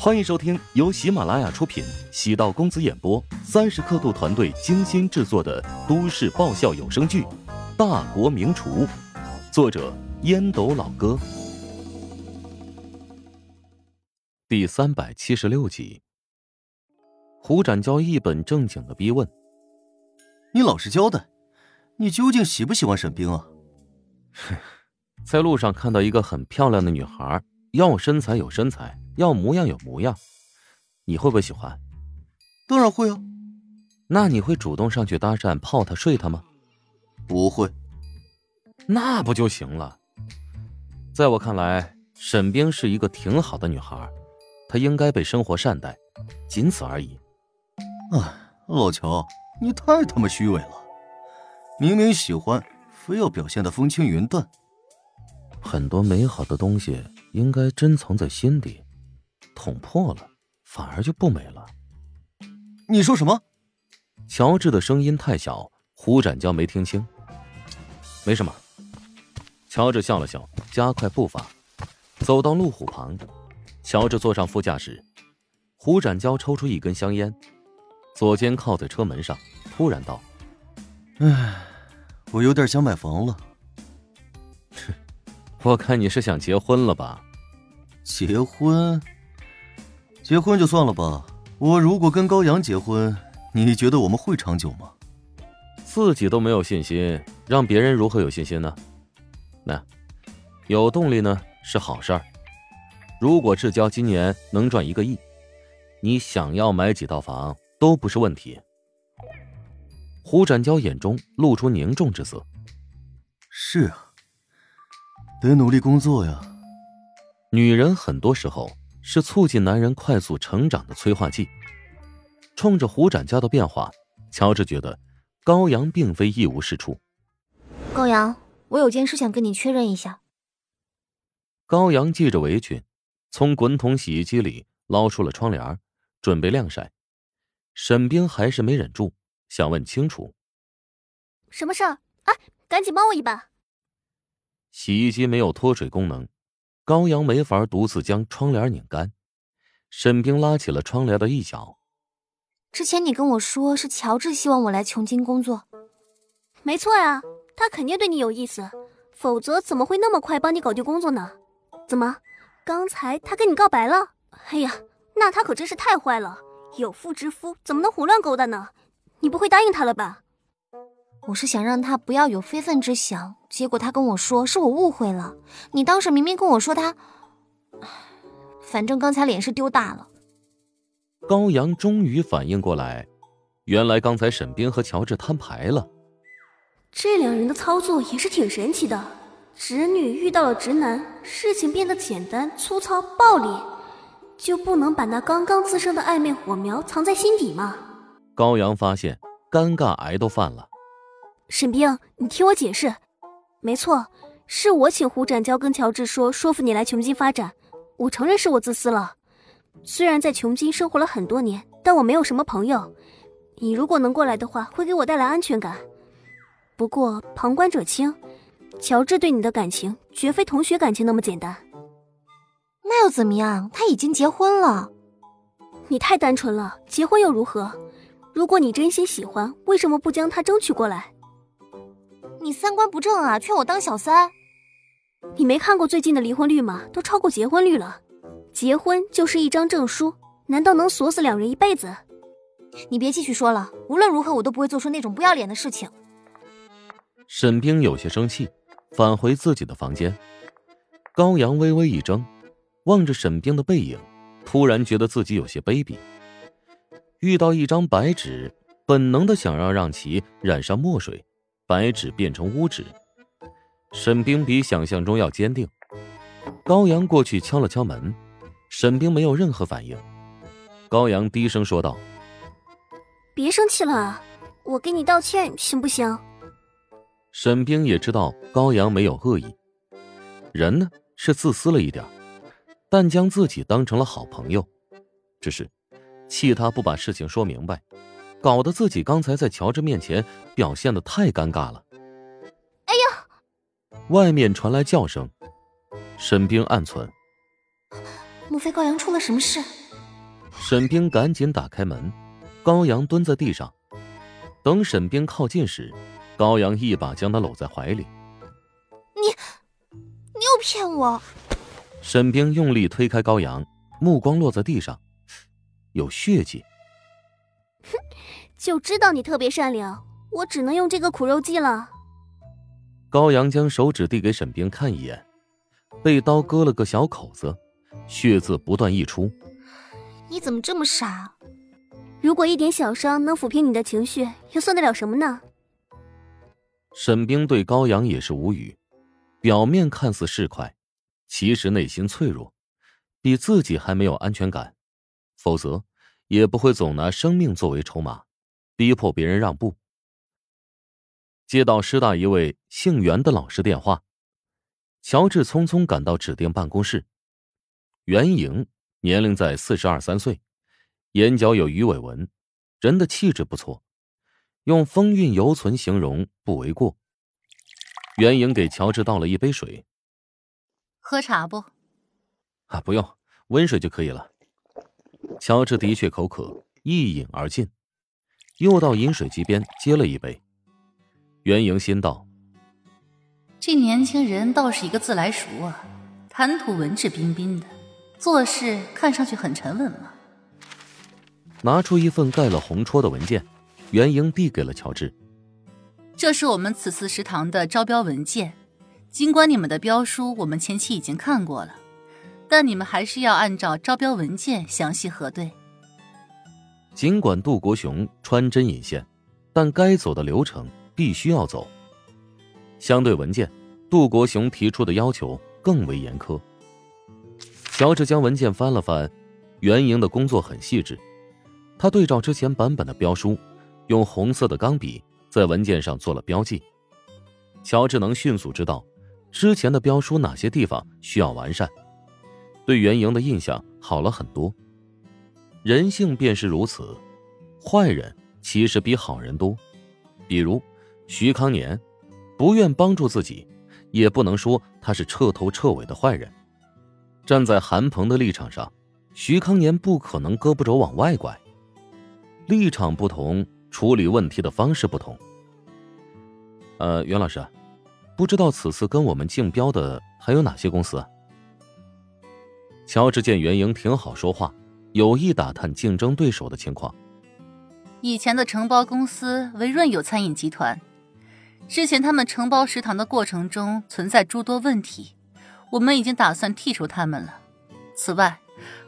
欢迎收听由喜马拉雅出品、喜道公子演播、三十刻度团队精心制作的都市爆笑有声剧《大国名厨》，作者烟斗老哥，第三百七十六集。胡展娇一本正经的逼问：“你老实交代，你究竟喜不喜欢沈冰啊？” 在路上看到一个很漂亮的女孩，要身材有身材。要模样有模样，你会不会喜欢？当然会啊。那你会主动上去搭讪、泡她、睡她吗？不会。那不就行了？在我看来，沈冰是一个挺好的女孩，她应该被生活善待，仅此而已。哎，老乔，你太他妈虚伪了！明明喜欢，非要表现的风轻云淡。很多美好的东西应该珍藏在心底。捅破了，反而就不美了。你说什么？乔治的声音太小，胡展娇没听清。没什么。乔治笑了笑，加快步伐，走到路虎旁。乔治坐上副驾驶，胡展娇抽出一根香烟，左肩靠在车门上，突然道：“唉，我有点想买房了。”我看你是想结婚了吧？结婚？结婚就算了吧，我如果跟高阳结婚，你觉得我们会长久吗？自己都没有信心，让别人如何有信心呢？那有动力呢是好事儿。如果志交今年能赚一个亿，你想要买几套房都不是问题。胡展娇眼中露出凝重之色。是啊，得努力工作呀。女人很多时候。是促进男人快速成长的催化剂。冲着胡展家的变化，乔治觉得高阳并非一无是处。高阳，我有件事想跟你确认一下。高阳系着围裙，从滚筒洗衣机里捞出了窗帘，准备晾晒。沈冰还是没忍住，想问清楚。什么事儿？哎，赶紧帮我一把。洗衣机没有脱水功能。高阳没法独自将窗帘拧干，沈冰拉起了窗帘的一角。之前你跟我说是乔治希望我来琼京工作，没错呀，他肯定对你有意思，否则怎么会那么快帮你搞定工作呢？怎么，刚才他跟你告白了？哎呀，那他可真是太坏了，有妇之夫怎么能胡乱勾搭呢？你不会答应他了吧？我是想让他不要有非分之想，结果他跟我说是我误会了。你当时明明跟我说他，反正刚才脸是丢大了。高阳终于反应过来，原来刚才沈冰和乔治摊牌了。这两人的操作也是挺神奇的，直女遇到了直男，事情变得简单、粗糙、暴力，就不能把那刚刚滋生的暧昧火苗藏在心底吗？高阳发现尴尬癌都犯了。沈冰，你听我解释，没错，是我请胡展娇跟乔治说，说服你来琼京发展。我承认是我自私了。虽然在琼京生活了很多年，但我没有什么朋友。你如果能过来的话，会给我带来安全感。不过旁观者清，乔治对你的感情绝非同学感情那么简单。那又怎么样？他已经结婚了。你太单纯了，结婚又如何？如果你真心喜欢，为什么不将他争取过来？你三观不正啊！劝我当小三？你没看过最近的离婚率吗？都超过结婚率了。结婚就是一张证书，难道能锁死两人一辈子？你别继续说了。无论如何，我都不会做出那种不要脸的事情。沈冰有些生气，返回自己的房间。高阳微微一怔，望着沈冰的背影，突然觉得自己有些卑鄙。遇到一张白纸，本能的想要让其染上墨水。白纸变成乌纸，沈冰比想象中要坚定。高阳过去敲了敲门，沈冰没有任何反应。高阳低声说道：“别生气了，我给你道歉行不行？”沈冰也知道高阳没有恶意，人呢是自私了一点，但将自己当成了好朋友，只是气他不把事情说明白。搞得自己刚才在乔治面前表现的太尴尬了。哎呀！外面传来叫声，沈冰暗存：莫非高阳出了什么事？沈冰赶紧打开门，高阳蹲在地上。等沈冰靠近时，高阳一把将他搂在怀里。你，你又骗我！沈冰用力推开高阳，目光落在地上，有血迹。哼，就知道你特别善良，我只能用这个苦肉计了。高阳将手指递给沈冰看一眼，被刀割了个小口子，血渍不断溢出。你怎么这么傻？如果一点小伤能抚平你的情绪，又算得了什么呢？沈冰对高阳也是无语，表面看似市侩，其实内心脆弱，比自己还没有安全感，否则也不会总拿生命作为筹码，逼迫别人让步。接到师大一位姓袁的老师电话，乔治匆匆赶到指定办公室。袁莹年龄在四十二三岁。眼角有鱼尾纹，人的气质不错，用风韵犹存形容不为过。袁莹给乔治倒了一杯水，喝茶不？啊，不用，温水就可以了。乔治的确口渴，一饮而尽，又到饮水机边接了一杯。袁莹心道：这年轻人倒是一个自来熟啊，谈吐文质彬彬的，做事看上去很沉稳嘛。拿出一份盖了红戳的文件，袁莹递给了乔治。这是我们此次食堂的招标文件，尽管你们的标书我们前期已经看过了，但你们还是要按照招标文件详细核对。尽管杜国雄穿针引线，但该走的流程必须要走。相对文件，杜国雄提出的要求更为严苛。乔治将文件翻了翻，袁莹的工作很细致。他对照之前版本的标书，用红色的钢笔在文件上做了标记。乔治能迅速知道之前的标书哪些地方需要完善，对袁莹的印象好了很多。人性便是如此，坏人其实比好人多。比如徐康年，不愿帮助自己，也不能说他是彻头彻尾的坏人。站在韩鹏的立场上，徐康年不可能胳膊肘往外拐。立场不同，处理问题的方式不同。呃，袁老师，不知道此次跟我们竞标的还有哪些公司？乔治见袁莹挺好说话，有意打探竞争对手的情况。以前的承包公司为润友餐饮集团，之前他们承包食堂的过程中存在诸多问题，我们已经打算剔除他们了。此外，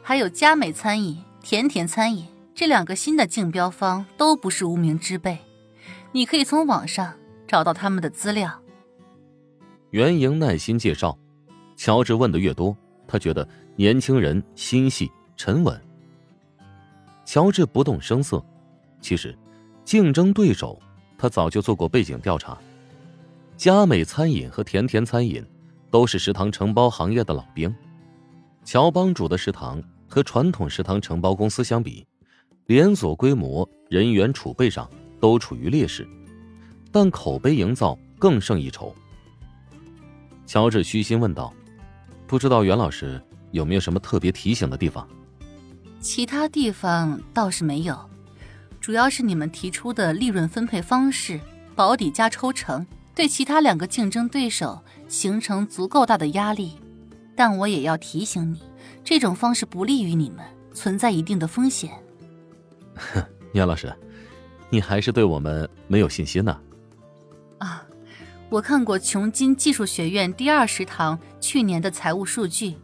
还有佳美餐饮、甜甜餐饮。这两个新的竞标方都不是无名之辈，你可以从网上找到他们的资料。袁莹耐心介绍，乔治问的越多，他觉得年轻人心细沉稳。乔治不动声色，其实竞争对手他早就做过背景调查，佳美餐饮和甜甜餐饮都是食堂承包行业的老兵。乔帮主的食堂和传统食堂承包公司相比。连锁规模、人员储备上都处于劣势，但口碑营造更胜一筹。乔治虚心问道：“不知道袁老师有没有什么特别提醒的地方？”其他地方倒是没有，主要是你们提出的利润分配方式——保底加抽成，对其他两个竞争对手形成足够大的压力。但我也要提醒你，这种方式不利于你们，存在一定的风险。哼杨老师，你还是对我们没有信心呢。啊，我看过琼金技术学院第二食堂去年的财务数据，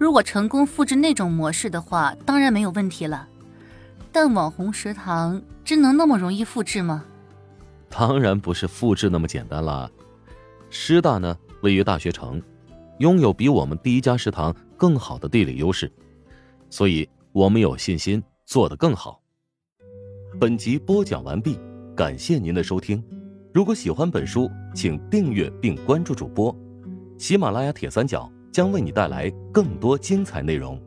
如果成功复制那种模式的话，当然没有问题了。但网红食堂真能那么容易复制吗？当然不是复制那么简单了。师大呢，位于大学城，拥有比我们第一家食堂更好的地理优势，所以我们有信心做得更好。本集播讲完毕，感谢您的收听。如果喜欢本书，请订阅并关注主播。喜马拉雅铁三角将为你带来更多精彩内容。